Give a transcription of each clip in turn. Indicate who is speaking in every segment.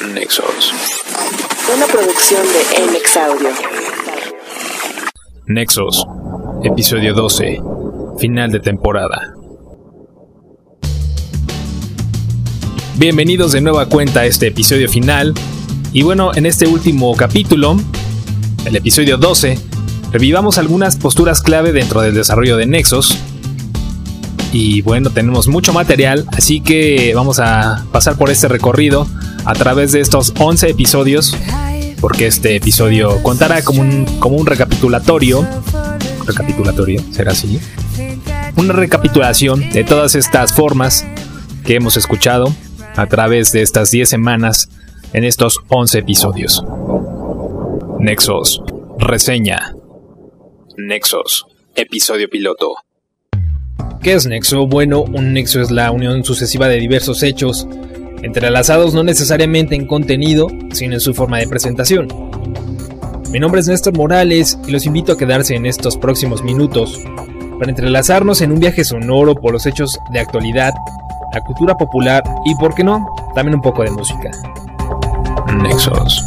Speaker 1: Nexos.
Speaker 2: Una producción de NX Audio.
Speaker 1: Nexos. Episodio 12. Final de temporada. Bienvenidos de nueva cuenta a este episodio final. Y bueno, en este último capítulo, el episodio 12, revivamos algunas posturas clave dentro del desarrollo de Nexos. Y bueno, tenemos mucho material, así que vamos a pasar por este recorrido a través de estos 11 episodios, porque este episodio contará como un, como un recapitulatorio. Recapitulatorio, será así. Una recapitulación de todas estas formas que hemos escuchado a través de estas 10 semanas en estos 11 episodios. Nexos, reseña. Nexos, episodio piloto. ¿Qué es nexo? Bueno, un nexo es la unión sucesiva de diversos hechos, entrelazados no necesariamente en contenido, sino en su forma de presentación. Mi nombre es Néstor Morales y los invito a quedarse en estos próximos minutos para entrelazarnos en un viaje sonoro por los hechos de actualidad, la cultura popular y, por qué no, también un poco de música. Nexos.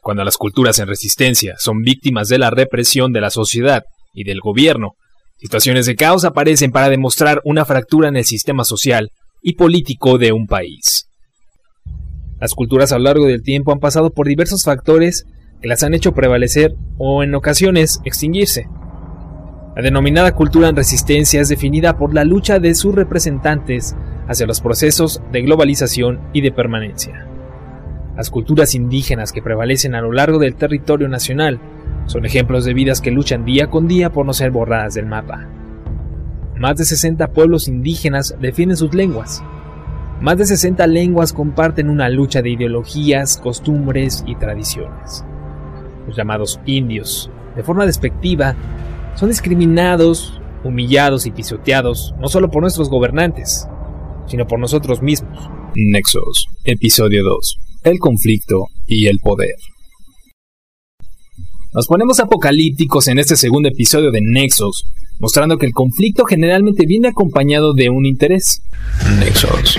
Speaker 1: Cuando las culturas en resistencia son víctimas de la represión de la sociedad y del gobierno, situaciones de caos aparecen para demostrar una fractura en el sistema social político de un país. Las culturas a lo largo del tiempo han pasado por diversos factores que las han hecho prevalecer o en ocasiones extinguirse. La denominada cultura en resistencia es definida por la lucha de sus representantes hacia los procesos de globalización y de permanencia. Las culturas indígenas que prevalecen a lo largo del territorio nacional son ejemplos de vidas que luchan día con día por no ser borradas del mapa. Más de 60 pueblos indígenas defienden sus lenguas. Más de 60 lenguas comparten una lucha de ideologías, costumbres y tradiciones. Los llamados indios, de forma despectiva, son discriminados, humillados y pisoteados no solo por nuestros gobernantes, sino por nosotros mismos. Nexos, episodio 2. El conflicto y el poder. Nos ponemos apocalípticos en este segundo episodio de Nexos, mostrando que el conflicto generalmente viene acompañado de un interés. Nexos.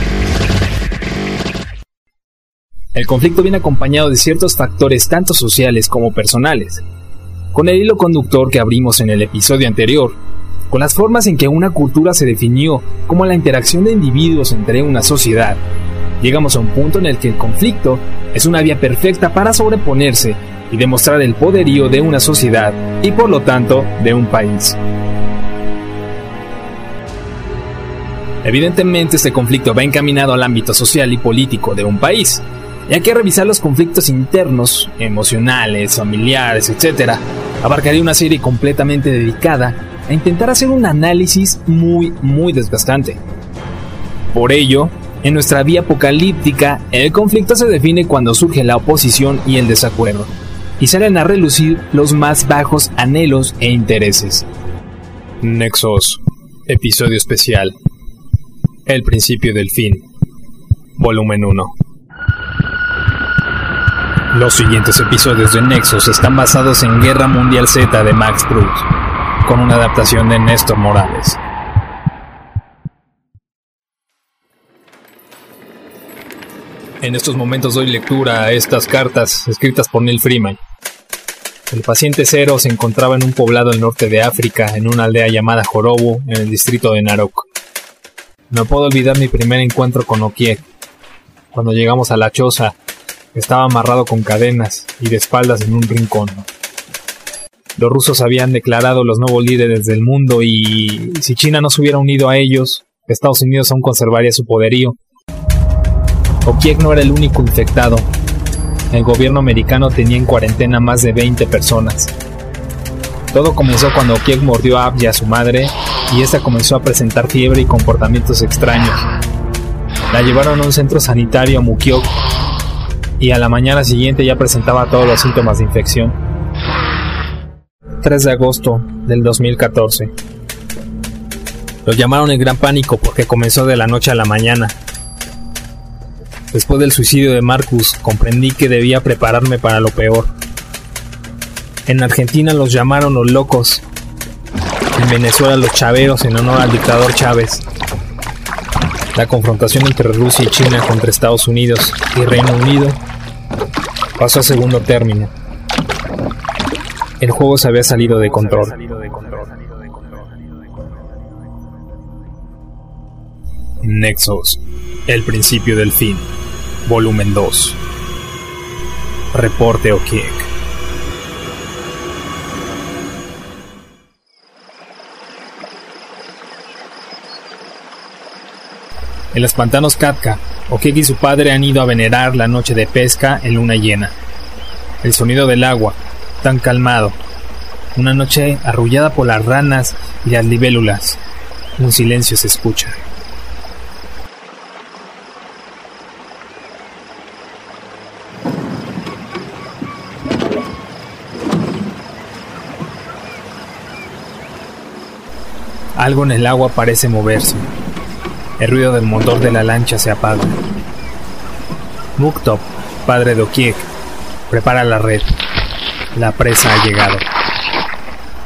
Speaker 1: El conflicto viene acompañado de ciertos factores tanto sociales como personales. Con el hilo conductor que abrimos en el episodio anterior, con las formas en que una cultura se definió como la interacción de individuos entre una sociedad, llegamos a un punto en el que el conflicto es una vía perfecta para sobreponerse y demostrar el poderío de una sociedad y por lo tanto de un país. Evidentemente este conflicto va encaminado al ámbito social y político de un país, y hay que revisar los conflictos internos, emocionales, familiares, etc. Abarcaría una serie completamente dedicada a intentar hacer un análisis muy, muy desgastante. Por ello, en nuestra vía apocalíptica, el conflicto se define cuando surge la oposición y el desacuerdo, y salen a relucir los más bajos anhelos e intereses. Nexos, episodio especial. El principio del fin. Volumen 1. Los siguientes episodios de Nexos están basados en Guerra Mundial Z de Max Brooks, con una adaptación de Néstor Morales. En estos momentos doy lectura a estas cartas escritas por Neil Freeman. El paciente cero se encontraba en un poblado del norte de África, en una aldea llamada Jorobo, en el distrito de Narok. No puedo olvidar mi primer encuentro con Okiek. Cuando llegamos a la choza, estaba amarrado con cadenas y de espaldas en un rincón. Los rusos habían declarado los nuevos líderes del mundo y si China no se hubiera unido a ellos, Estados Unidos aún conservaría su poderío. Okiek no era el único infectado. El gobierno americano tenía en cuarentena más de 20 personas. Todo comenzó cuando Okiek mordió a Abby a su madre y esta comenzó a presentar fiebre y comportamientos extraños. La llevaron a un centro sanitario a Mukyok y a la mañana siguiente ya presentaba todos los síntomas de infección. 3 de agosto del 2014. Lo llamaron el gran pánico porque comenzó de la noche a la mañana. Después del suicidio de Marcus, comprendí que debía prepararme para lo peor. En Argentina los llamaron los locos. En Venezuela los chaveros en honor al dictador Chávez. La confrontación entre Rusia y China contra Estados Unidos y Reino Unido pasó a segundo término. El juego se había salido de control. Nexus, el principio del fin, volumen 2. Reporte Okiek. En los pantanos Katka, Okiek y su padre han ido a venerar la noche de pesca en luna llena. El sonido del agua, tan calmado. Una noche arrullada por las ranas y las libélulas. Un silencio se escucha. Algo en el agua parece moverse. El ruido del motor de la lancha se apaga. Muktop, padre de Okiek, prepara la red. La presa ha llegado.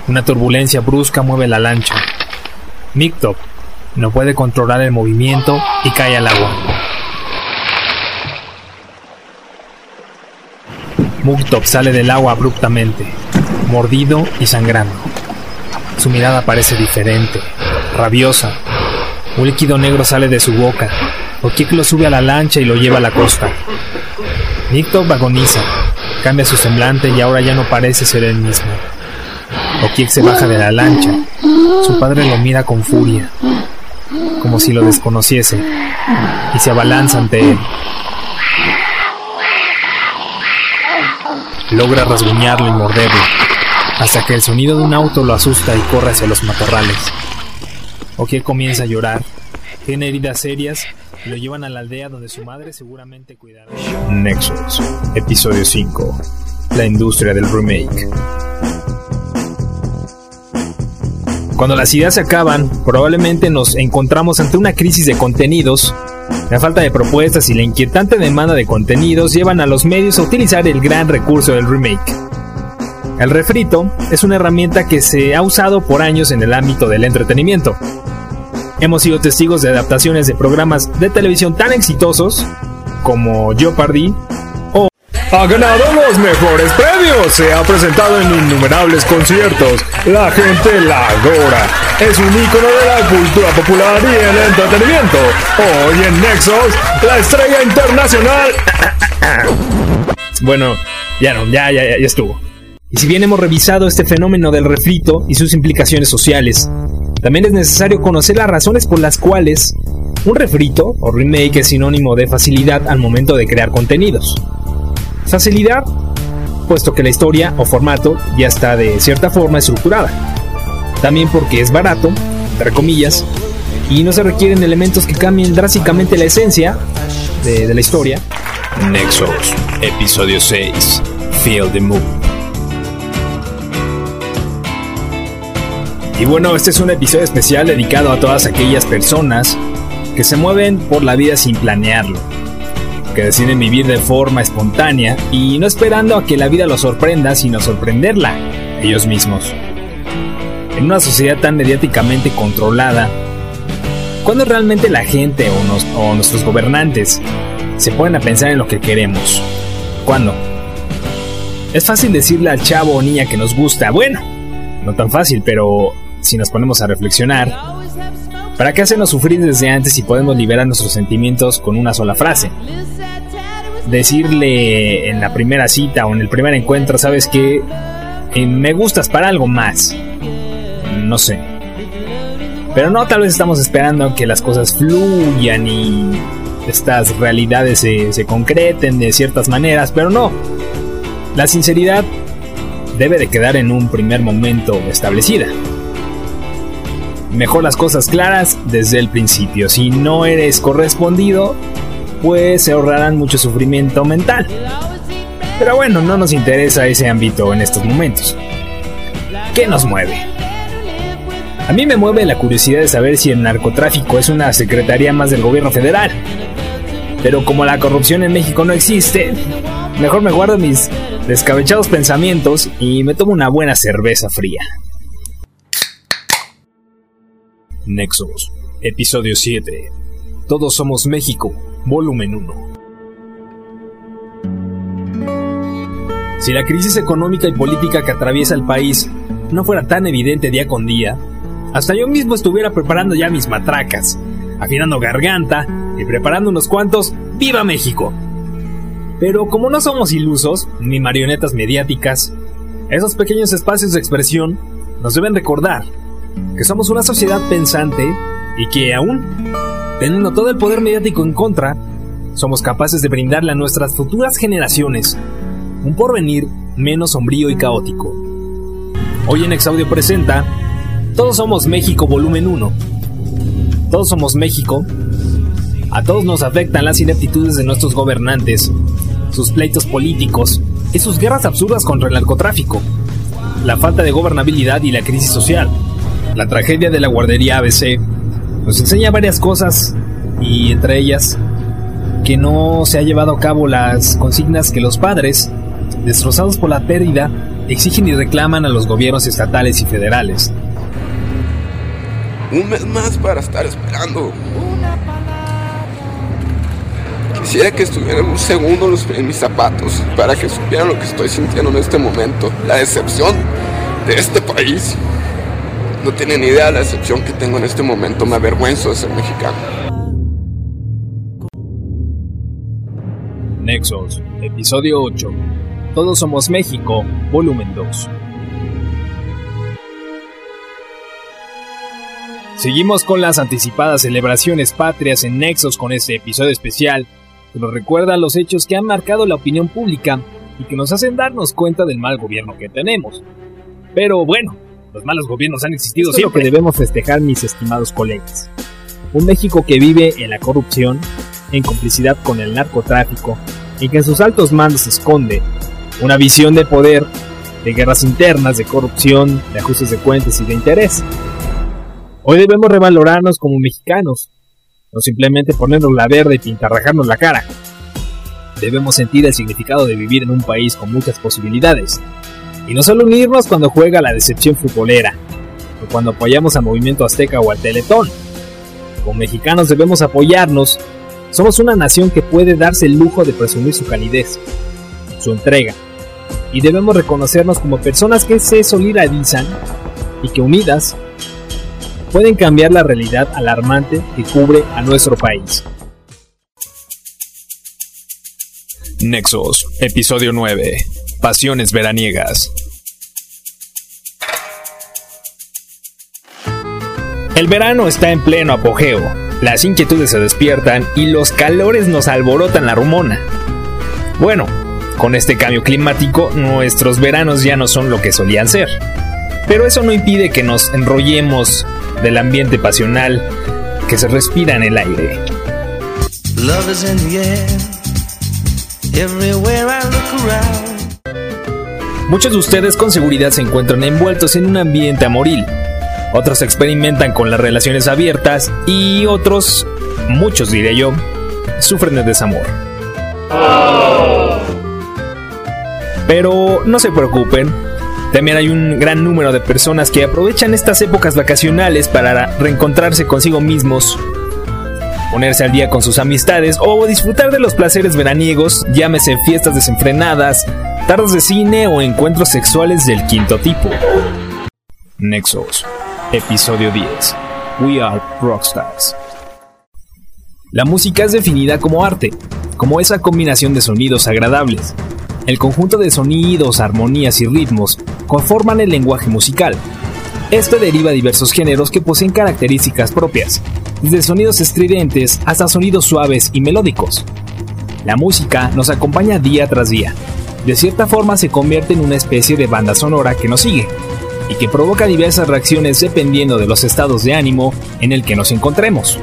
Speaker 1: Una turbulencia brusca mueve la lancha. Muktop no puede controlar el movimiento y cae al agua. Muktop sale del agua abruptamente, mordido y sangrando. Su mirada parece diferente, rabiosa. Un líquido negro sale de su boca. Okiek lo sube a la lancha y lo lleva a la costa. Nicto agoniza, cambia su semblante y ahora ya no parece ser el mismo. Okiek se baja de la lancha. Su padre lo mira con furia, como si lo desconociese, y se abalanza ante él. Logra rasguñarlo y morderlo hasta que el sonido de un auto lo asusta y corre hacia los matorrales. Okiek comienza a llorar, tiene heridas serias y lo llevan a la aldea donde su madre seguramente cuidará. Nexus, episodio 5. La industria del remake. Cuando las ideas se acaban, probablemente nos encontramos ante una crisis de contenidos. La falta de propuestas y la inquietante demanda de contenidos llevan a los medios a utilizar el gran recurso del remake el refrito es una herramienta que se ha usado por años en el ámbito del entretenimiento. Hemos sido testigos de adaptaciones de programas de televisión tan exitosos como Jeopardy o
Speaker 3: ha ganado los mejores premios, se ha presentado en innumerables conciertos, la gente la adora, es un ícono de la cultura popular y el entretenimiento. Hoy en Nexus, la estrella internacional.
Speaker 1: Bueno, ya no, ya, ya, ya estuvo. Y si bien hemos revisado este fenómeno del refrito y sus implicaciones sociales, también es necesario conocer las razones por las cuales un refrito o remake es sinónimo de facilidad al momento de crear contenidos. Facilidad, puesto que la historia o formato ya está de cierta forma estructurada. También porque es barato, entre comillas, y no se requieren elementos que cambien drásticamente la esencia de, la historia.
Speaker 4: Nexus, episodio 6, Feel the Mood.
Speaker 1: Y bueno, este es un episodio especial dedicado a todas aquellas personas que se mueven por la vida sin planearlo, que deciden vivir de forma espontánea y no esperando a que la vida los sorprenda, sino sorprenderla ellos mismos. En una sociedad tan mediáticamente controlada, ¿cuándo realmente la gente o, nuestros gobernantes se ponen a pensar en lo que queremos? ¿Cuándo? Es fácil decirle al chavo o niña que nos gusta, bueno, no tan fácil, pero si nos ponemos a reflexionar, ¿para qué hacernos sufrir desde antes si podemos liberar nuestros sentimientos con una sola frase? Decirle en la primera cita o en el primer encuentro, ¿sabes qué? Eh, me gustas para algo más. No sé. Pero no, tal vez estamos esperando que las cosas fluyan y estas realidades se, se concreten de ciertas maneras, pero no. La sinceridad debe de quedar en un primer momento establecida mejor las cosas claras desde el principio. Si no eres correspondido, pues se ahorrarán mucho sufrimiento mental. Pero bueno, no nos interesa ese ámbito en estos momentos. ¿Qué nos mueve? A mí me mueve la curiosidad de saber si el narcotráfico es una secretaría más del gobierno federal. Pero como la corrupción en México no existe, mejor me guardo mis descabechados pensamientos y me tomo una buena cerveza fría.
Speaker 4: Nexus, episodio 7.
Speaker 1: Todos somos México, volumen 1. Si la crisis económica y política que atraviesa el país no fuera tan evidente día con día, hasta yo mismo estuviera preparando ya mis matracas, afinando garganta y preparando unos cuantos ¡Viva México! Pero como no somos ilusos, ni marionetas mediáticas, esos pequeños espacios de expresión nos deben recordar que somos una sociedad pensante y que aún, teniendo todo el poder mediático en contra, somos capaces de brindarle a nuestras futuras generaciones un porvenir menos sombrío y caótico. Hoy en Exaudio presenta Todos somos México volumen 1. Todos somos México. A todos nos afectan las ineptitudes de nuestros gobernantes, sus pleitos políticos y sus guerras absurdas contra el narcotráfico, la falta de gobernabilidad y la crisis social. La tragedia de la guardería ABC nos enseña varias cosas y entre ellas que no se ha llevado a cabo las consignas que los padres, destrozados por la pérdida, exigen y reclaman a los gobiernos estatales y federales.
Speaker 5: Un mes más para estar esperando. Quisiera que estuvieran un segundo en mis zapatos para que supieran lo que estoy sintiendo en este momento. La decepción de este país. No tienen idea de la decepción que tengo en este momento. Me avergüenzo de ser mexicano.
Speaker 1: Nexos, episodio 8. Todos somos México, volumen 2. Seguimos con las anticipadas celebraciones patrias en Nexos con este episodio especial que nos recuerda los hechos que han marcado la opinión pública y que nos hacen darnos cuenta del mal gobierno que tenemos. Pero bueno, los malos gobiernos han existido Esto siempre. Es lo que debemos festejar, mis estimados colegas. Un México que vive en la corrupción, en complicidad con el narcotráfico, y que en sus altos mandos se esconde una visión de poder, de guerras internas, de corrupción, de ajustes de cuentas y de interés. Hoy debemos revalorarnos como mexicanos, no simplemente ponernos la verde y pintarrajarnos la cara. Debemos sentir el significado de vivir en un país con muchas posibilidades, y no solo unirnos cuando juega la decepción futbolera, o cuando apoyamos al Movimiento Azteca o al Teletón. Como mexicanos debemos apoyarnos. Somos una nación que puede darse el lujo de presumir su calidez, su entrega, y debemos reconocernos como personas que se solidarizan y que unidas pueden cambiar la realidad alarmante que cubre a nuestro país.
Speaker 4: Nexos, episodio 9. Pasiones veraniegas.
Speaker 1: El verano está en pleno apogeo, las inquietudes se despiertan y los calores nos alborotan la rumona. Bueno, con este cambio climático nuestros veranos ya no son lo que solían ser. Pero eso no impide que nos enrollemos del ambiente pasional que se respira en el aire. Muchos de ustedes con seguridad se encuentran envueltos en un ambiente amoril. Otros experimentan con las relaciones abiertas y otros, muchos diré yo, sufren de desamor. Pero no se preocupen, también hay un gran número de personas que aprovechan estas épocas vacacionales para reencontrarse consigo mismos, ponerse al día con sus amistades o disfrutar de los placeres veraniegos, llámese fiestas desenfrenadas, tardes de cine o encuentros sexuales del quinto tipo. Nexos, episodio 10. We are rockstars. La música es definida como arte, como esa combinación de sonidos agradables. El conjunto de sonidos, armonías y ritmos conforman el lenguaje musical. Esto deriva de diversos géneros que poseen características propias, desde sonidos estridentes hasta sonidos suaves y melódicos. La música nos acompaña día tras día, de cierta forma se convierte en una especie de banda sonora que nos sigue y que provoca diversas reacciones dependiendo de los estados de ánimo en el que nos encontremos.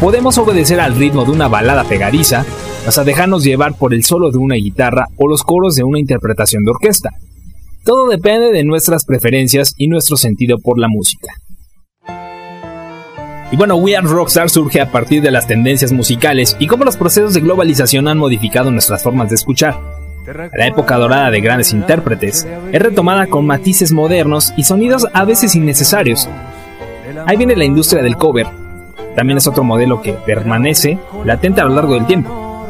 Speaker 1: Podemos obedecer al ritmo de una balada pegadiza hasta dejarnos llevar por el solo de una guitarra o los coros de una interpretación de orquesta. Todo depende de nuestras preferencias y nuestro sentido por la música. Y bueno, We Are Rockstar surge a partir de las tendencias musicales y cómo los procesos de globalización han modificado nuestras formas de escuchar. La época dorada de grandes intérpretes es retomada con matices modernos y sonidos a veces innecesarios. Ahí viene la industria del cover, también es otro modelo que permanece latente a lo largo del tiempo.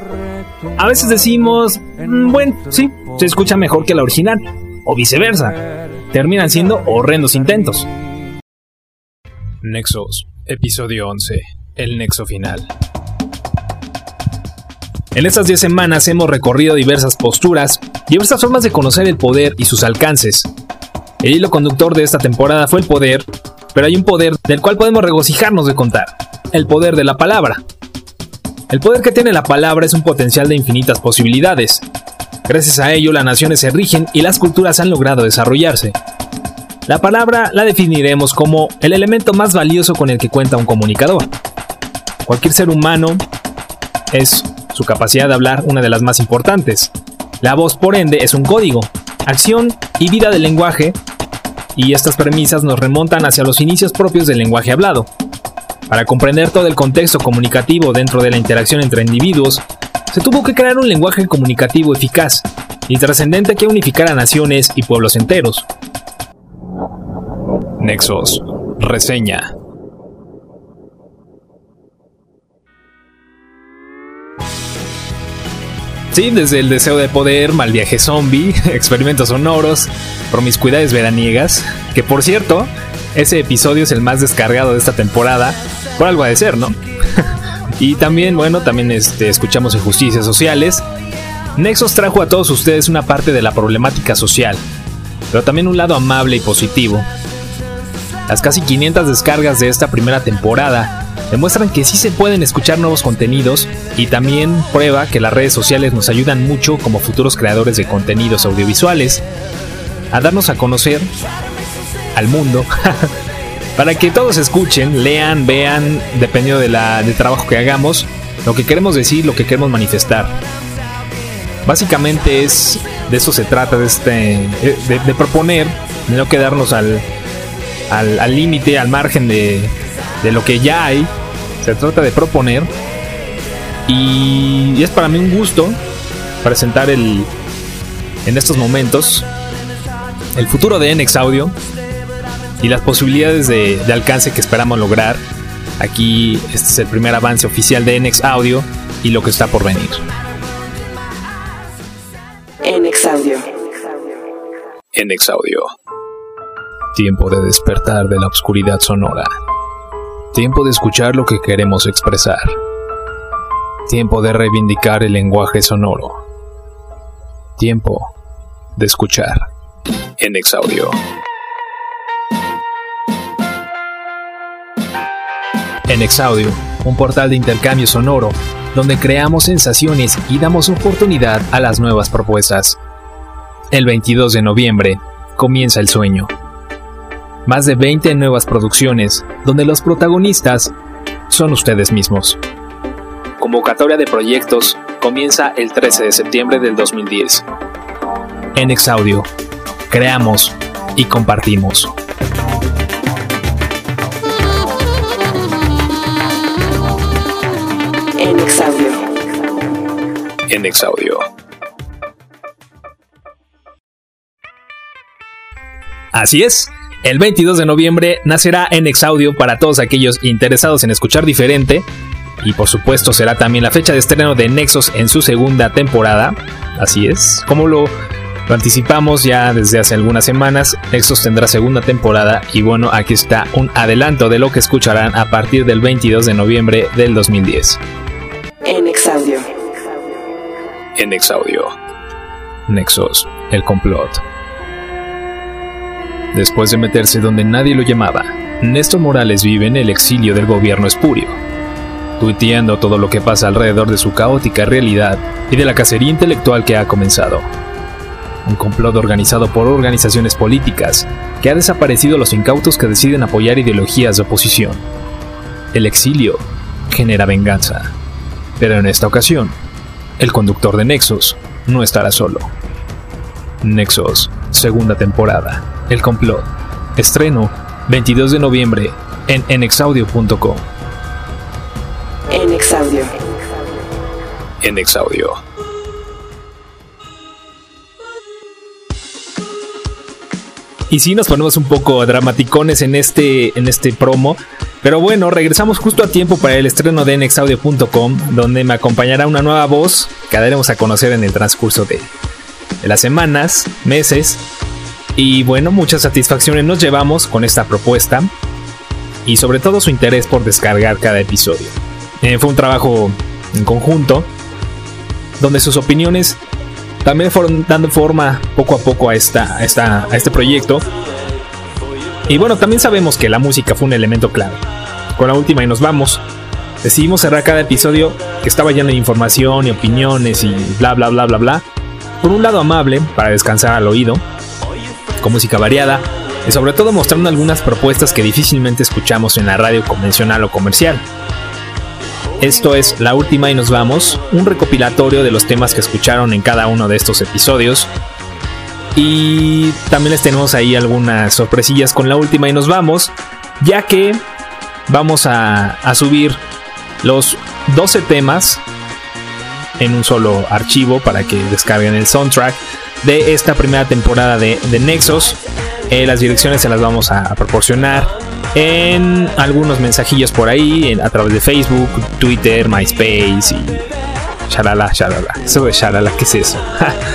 Speaker 1: A veces decimos, mm, bueno, sí, se escucha mejor que la original, o viceversa. Terminan siendo horrendos intentos.
Speaker 4: Nexos, episodio 11, el nexo final.
Speaker 1: En estas 10 semanas hemos recorrido diversas posturas, diversas formas de conocer el poder y sus alcances. El hilo conductor de esta temporada fue el poder, pero hay un poder del cual podemos regocijarnos de contar, el poder de la palabra. El poder que tiene la palabra es un potencial de infinitas posibilidades. Gracias a ello las naciones se rigen y las culturas han logrado desarrollarse. La palabra la definiremos como el elemento más valioso con el que cuenta un comunicador. Cualquier ser humano es su capacidad de hablar una de las más importantes. La voz, por ende, es un código, acción y vida del lenguaje, y estas premisas nos remontan hacia los inicios propios del lenguaje hablado. Para comprender todo el contexto comunicativo dentro de la interacción entre individuos, se tuvo que crear un lenguaje comunicativo eficaz y trascendente que unificara naciones y pueblos enteros.
Speaker 4: Nexos, reseña.
Speaker 1: Sí, desde el deseo de poder, mal viaje zombie, experimentos sonoros, promiscuidades veraniegas, que por cierto, ese episodio es el más descargado de esta temporada, por algo de ser, ¿no? y también, bueno, también este, escuchamos injusticias sociales. Nexos trajo a todos ustedes una parte de la problemática social, pero también un lado amable y positivo. Las casi 500 descargas de esta primera temporada demuestran que sí se pueden escuchar nuevos contenidos y también prueba que las redes sociales nos ayudan mucho como futuros creadores de contenidos audiovisuales a darnos a conocer al mundo para que todos escuchen, lean, vean, dependiendo de la, del trabajo que hagamos, lo que queremos decir, lo que queremos manifestar. Básicamente es de eso se trata, de, este, de, proponer, de no quedarnos al límite, al, al margen de, de lo que ya hay se trata de proponer. Y es para mí un gusto presentar el, en estos momentos el futuro de NX Audio y las posibilidades de, de, alcance que esperamos lograr. Aquí este es el primer avance oficial de NX Audio y lo que está por venir.
Speaker 2: NX Audio.
Speaker 4: NX Audio. Tiempo de despertar de la oscuridad sonora. Tiempo de escuchar lo que queremos expresar. Tiempo de reivindicar el lenguaje sonoro. Tiempo de escuchar. En Exaudio.
Speaker 1: En Exaudio, un portal de intercambio sonoro donde creamos sensaciones y damos oportunidad a las nuevas propuestas. El 22 de noviembre comienza el sueño más de 20 nuevas producciones donde los protagonistas son ustedes mismos. Convocatoria de proyectos comienza el 13 de septiembre del 2010. En Exaudio, creamos y compartimos.
Speaker 2: En Exaudio.
Speaker 4: En Exaudio.
Speaker 1: Así es. El 22 de noviembre nacerá en Exaudio para todos aquellos interesados en escuchar diferente. Y por supuesto será también la fecha de estreno de Nexos en su segunda temporada. Así es, como lo, lo anticipamos ya desde hace algunas semanas, Nexos tendrá segunda temporada y bueno, aquí está un adelanto de lo que escucharán a partir del 22 de noviembre del 2010.
Speaker 2: En Exaudio.
Speaker 4: En Exaudio.
Speaker 1: Nexos, el complot. Después de meterse donde nadie lo llamaba, Néstor Morales vive en el exilio del gobierno espurio, tuiteando todo lo que pasa alrededor de su caótica realidad y de la cacería intelectual que ha comenzado. Un complot organizado por organizaciones políticas que ha desaparecido a los incautos que deciden apoyar ideologías de oposición. El exilio genera venganza. Pero en esta ocasión, el conductor de Nexos no estará solo. Nexos, segunda temporada. El complot. Estreno 22 de noviembre en enexaudio.com.
Speaker 2: En Exaudio.
Speaker 4: En Exaudio.
Speaker 1: Y si nos ponemos un poco dramaticones en este, en este promo, Pero bueno, regresamos justo a tiempo para el estreno de nexaudio.com, donde me acompañará una nueva voz que daremos a conocer en el transcurso de, de las semanas, meses. Y bueno, muchas satisfacciones nos llevamos con esta propuesta y sobre todo su interés por descargar cada episodio. Eh, fue un trabajo en conjunto donde sus opiniones también fueron dando forma poco a poco a, esta, esta, este proyecto. Y bueno, también sabemos que la música fue un elemento clave. Con la última y nos vamos. Decidimos cerrar cada episodio que estaba lleno de información y opiniones y bla bla bla bla bla. Por un lado amable, para descansar al oído, con música variada, y sobre todo mostrando algunas propuestas que difícilmente escuchamos en la radio convencional o comercial. Esto es La Última y nos vamos, un recopilatorio de los temas que escucharon en cada uno de estos episodios. Y también les tenemos ahí algunas sorpresillas con La Última y nos vamos, ya que vamos a, a subir los 12 temas en un solo archivo para que descarguen el soundtrack de esta primera temporada de, de Nexus. Eh, las direcciones se las vamos a, proporcionar en algunos mensajillos por ahí, a través de Facebook, Twitter, MySpace y shalala, shalala. Eso de shalala, ¿qué es eso?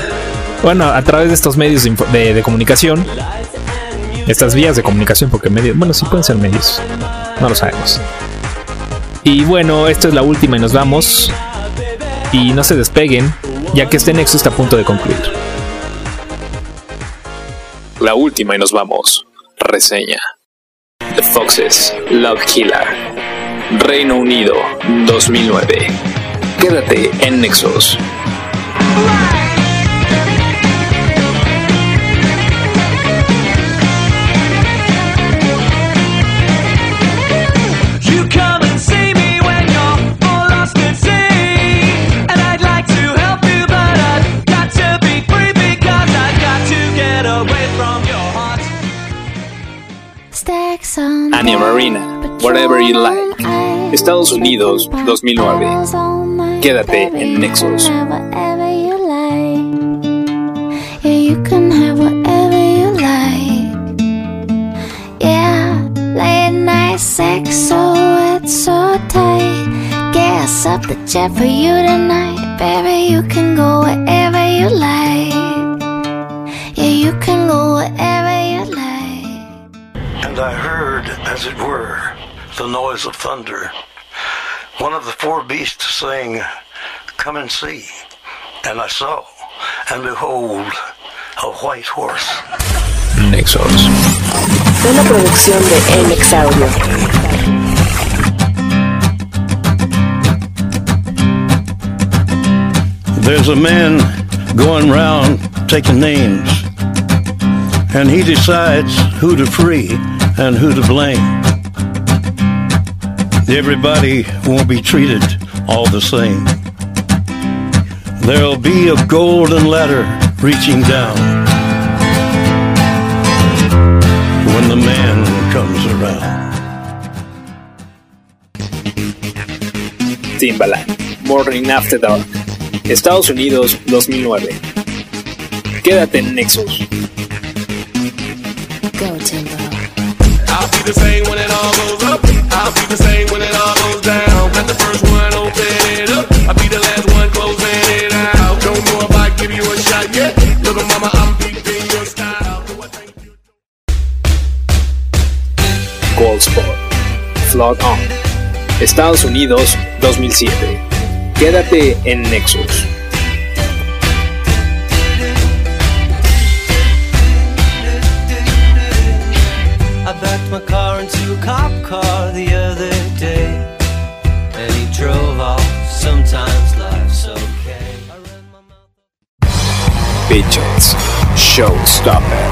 Speaker 1: bueno, a través de estos medios de, de, de, comunicación, estas vías de comunicación, porque medios, bueno, sí pueden ser medios, no lo sabemos. Y bueno, esto es la última y nos vamos. Y no se despeguen, ya que este nexo está a punto de concluir.
Speaker 4: La última y nos vamos. Reseña. The Foxes, Love Killer. Reino Unido, 2009. Quédate en Nexus. Marina, Whatever You Like, Estados Unidos 2009. Quédate en Nexus.
Speaker 6: Sex, so it's so tight. Gas up the jet for you tonight, baby. You can go wherever you like. Yeah, you can go wherever.
Speaker 7: And I heard, as it were, the noise of thunder. One of the four beasts saying, Come and see. And I saw, and behold, a white horse.
Speaker 4: Nexus.
Speaker 2: Una producción de NX Audio.
Speaker 7: There's a man going round taking names, and he decides who to free and who to blame. Everybody won't be treated all the same. There'll be a golden ladder reaching down when the man comes around.
Speaker 4: Timbaland, Morning After Dark, Estados Unidos 2009. Quédate en Nexus.
Speaker 6: Go, Timbo.
Speaker 8: Be the same when it all goes up. I'll be the same when it all goes down. The first one up. I'll be the last one it out. Mama, style.
Speaker 4: Gold Spot, Flood On, Estados Unidos 2007. Quédate en Nexus.
Speaker 9: Backed my car into a cop car the other day, and he drove off. Sometimes life's okay. I ran my
Speaker 4: Showstopper,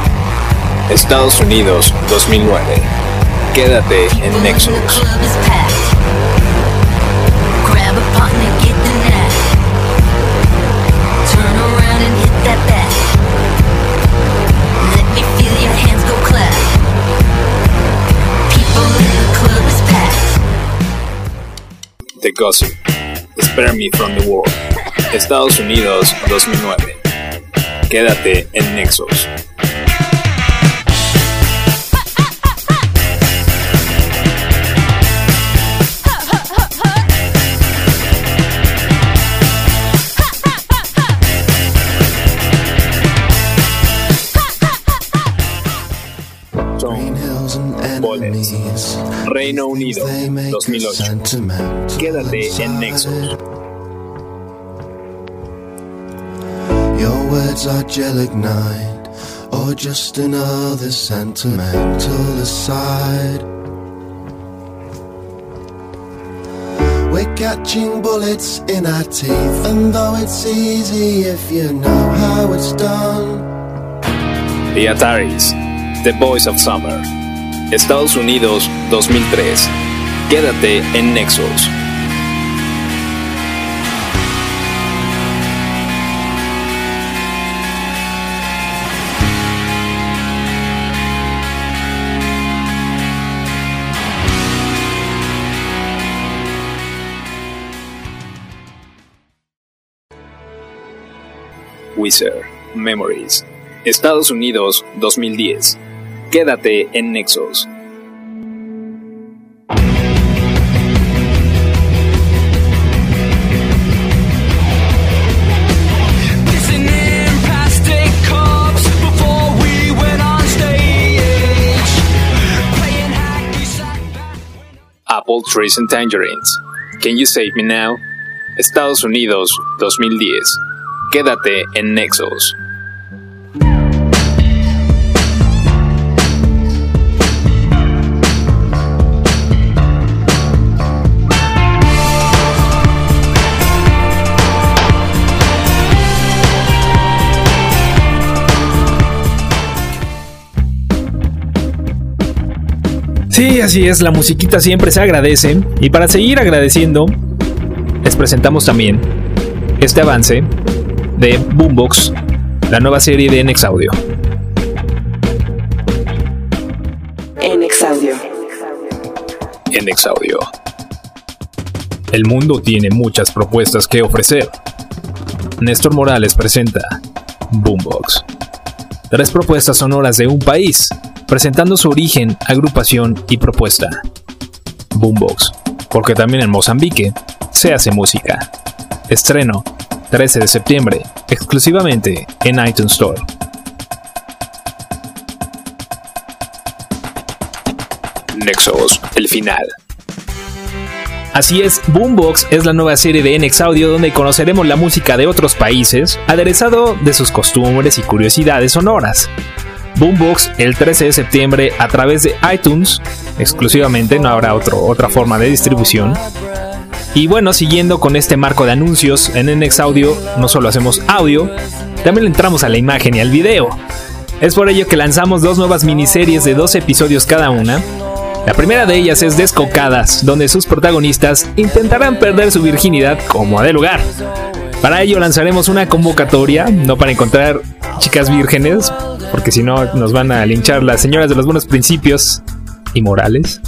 Speaker 4: Estados Unidos 2009. Quédate en Nexus.
Speaker 6: The
Speaker 4: Gossip, Spare Me from the World, Estados Unidos 2009. Quédate en Nexus. Reino Unido, 2008. Quédate en Nexus.
Speaker 10: Your words are gelic night, or just another sentimental aside. We're catching bullets in our teeth, and though it's easy if you know how it's done.
Speaker 4: The Ataris, The Boys of Summer, Estados Unidos 2003. Quédate en Nexus. Wizard, Memories, Estados Unidos 2010. Quédate en Nexus. Apple Trees and Tangerines. Can You Save Me Now? Estados Unidos 2010. Quédate en Nexus.
Speaker 1: Sí, así es, la musiquita siempre se agradece. Y para seguir agradeciendo, les presentamos también este avance de Boombox, la nueva serie de NX Audio.
Speaker 2: NX Audio.
Speaker 4: NX Audio.
Speaker 1: El mundo tiene muchas propuestas que ofrecer. Néstor Morales presenta Boombox. Tres propuestas sonoras de un país, presentando su origen, agrupación y propuesta. Boombox, porque también en Mozambique se hace música. Estreno 13 de septiembre, exclusivamente en iTunes Store.
Speaker 4: Nexus, el final.
Speaker 1: Así es, Boombox es la nueva serie de NX Audio donde conoceremos la música de otros países, aderezado de sus costumbres y curiosidades sonoras. Boombox el 13 de septiembre a través de iTunes, exclusivamente, no habrá otro, otra forma de distribución. Y bueno, siguiendo con este marco de anuncios, en NX Audio no solo hacemos audio, también entramos a la imagen y al video. Es por ello que lanzamos dos nuevas miniseries de dos episodios cada una. La primera de ellas es Descocadas, donde sus protagonistas intentarán perder su virginidad como de lugar. Para ello lanzaremos una convocatoria, no para encontrar chicas vírgenes, porque si no nos van a linchar las señoras de los buenos principios y morales.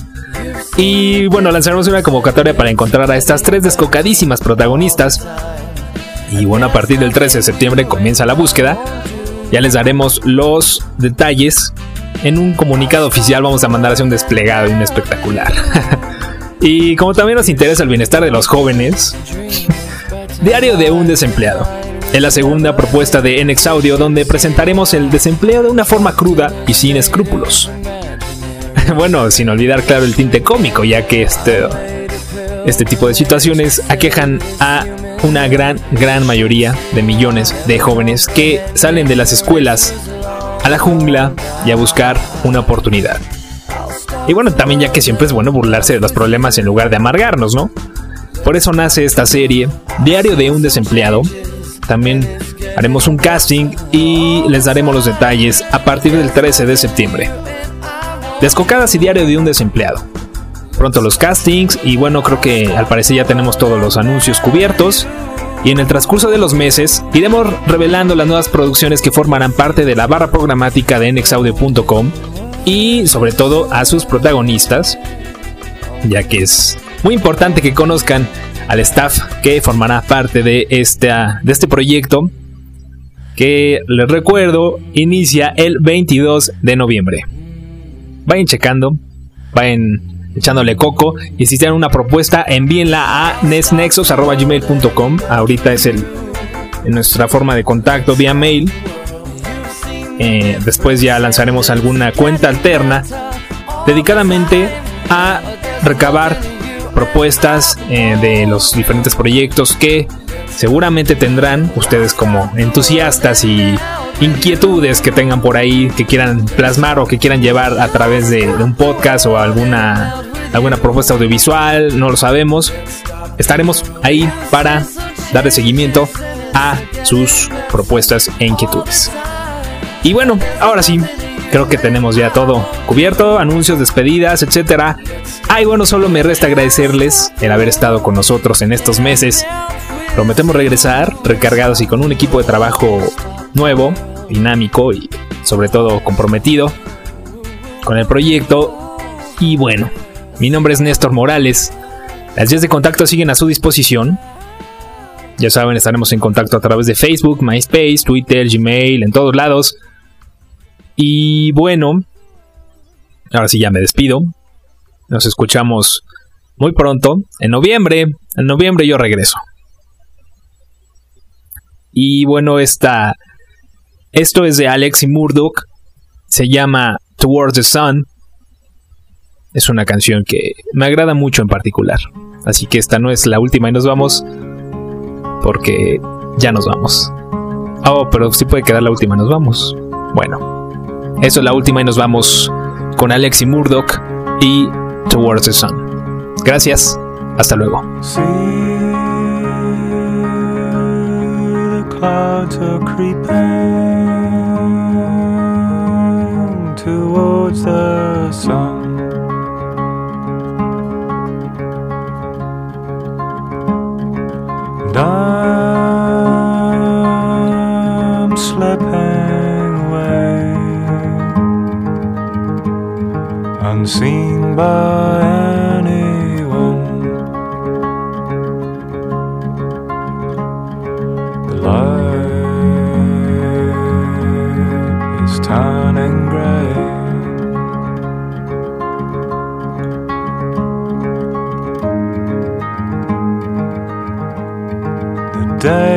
Speaker 1: Y bueno, lanzaremos una convocatoria para encontrar a estas tres descocadísimas protagonistas. Y bueno, a partir del 13 de septiembre comienza la búsqueda. Ya les daremos los detalles. En un comunicado oficial vamos a mandar hacia un desplegado y un espectacular. y como también nos interesa el bienestar de los jóvenes, Diario de un desempleado. Es la segunda propuesta de NX Audio donde presentaremos el desempleo de una forma cruda y sin escrúpulos. bueno, sin olvidar claro el tinte cómico, ya que este, este tipo de situaciones aquejan a una gran, gran mayoría de millones de jóvenes que salen de las escuelas a la jungla y a buscar una oportunidad. Y bueno, también ya que siempre es bueno burlarse de los problemas en lugar de amargarnos, ¿no? Por eso nace esta serie, Diario de un desempleado. También haremos un casting y les daremos los detalles a partir del 13 de septiembre. Descocadas y Diario de un desempleado. Pronto los castings y bueno, creo que al parecer ya tenemos todos los anuncios cubiertos. Y en el transcurso de los meses iremos revelando las nuevas producciones que formarán parte de la barra programática de nxaudio.com y sobre todo a sus protagonistas, ya que es muy importante que conozcan al staff que formará parte de, esta, de este proyecto que les recuerdo inicia el 22 de noviembre. Vayan checando, vayan echándole coco. Y si tienen una propuesta envíenla a nesnexos.gmail.com ahorita es el nuestra forma de contacto vía mail. Eh, después ya lanzaremos alguna cuenta alterna dedicadamente a recabar propuestas eh, de los diferentes proyectos que seguramente tendrán ustedes como entusiastas y inquietudes que tengan por ahí, que quieran plasmar o que quieran llevar a través de un podcast o alguna, alguna propuesta audiovisual, no lo sabemos. Estaremos ahí para darle seguimiento a sus propuestas e inquietudes. Y bueno, ahora sí, creo que tenemos ya todo cubierto, anuncios, despedidas, etcétera. Ay, bueno, solo me resta agradecerles el haber estado con nosotros en estos meses. Prometemos regresar recargados y con un equipo de trabajo nuevo, dinámico y sobre todo comprometido con el proyecto. Y bueno, mi nombre es Néstor Morales. Las vías de contacto siguen a su disposición. Ya saben, estaremos en contacto a través de Facebook, MySpace, Twitter, Gmail, en todos lados. Y bueno, ahora sí ya me despido. Nos escuchamos muy pronto, en noviembre. En noviembre yo regreso. Y bueno, esta, esto es de Alex y Murdoch. Se llama Towards the Sun. Es una canción que me agrada mucho en particular. Así que esta no es la última y nos vamos. Porque ya nos vamos. Oh, pero sí puede quedar la última nos vamos. Bueno, eso es la última y nos vamos con Alex y Murdoch y Towards the Sun. Gracias. Hasta luego.
Speaker 11: Unseen by anyone. The light is turning grey. The day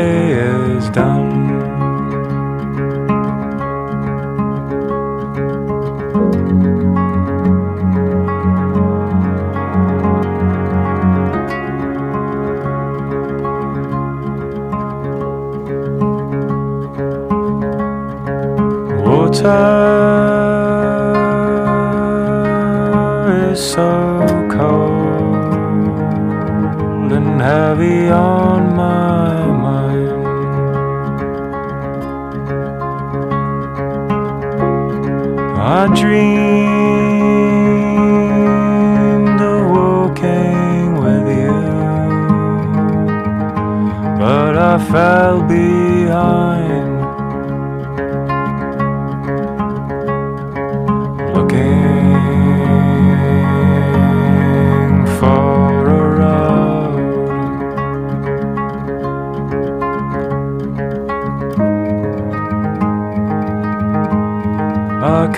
Speaker 11: Water is so cold and heavy on my mind. I dreamed of walking with you, but I fell behind.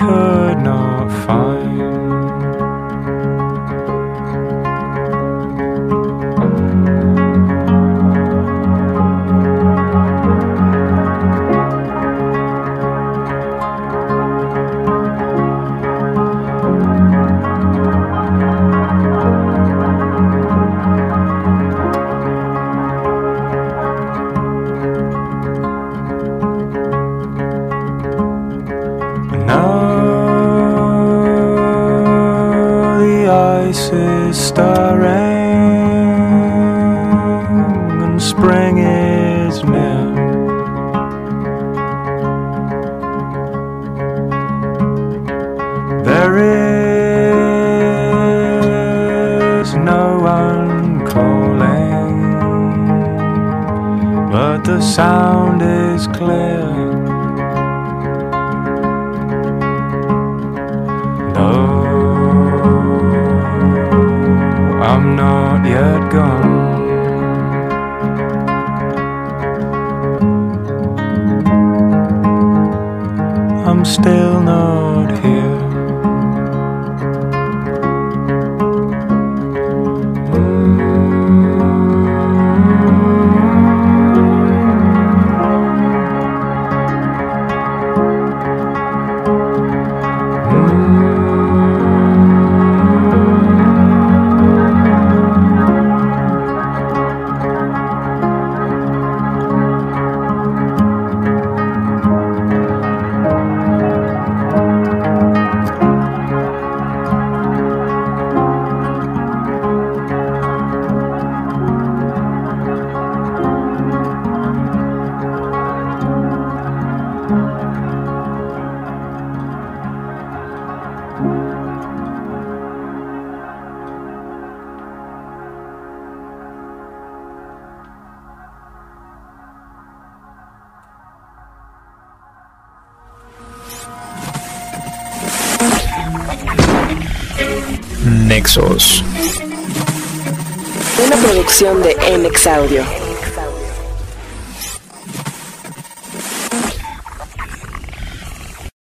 Speaker 11: I is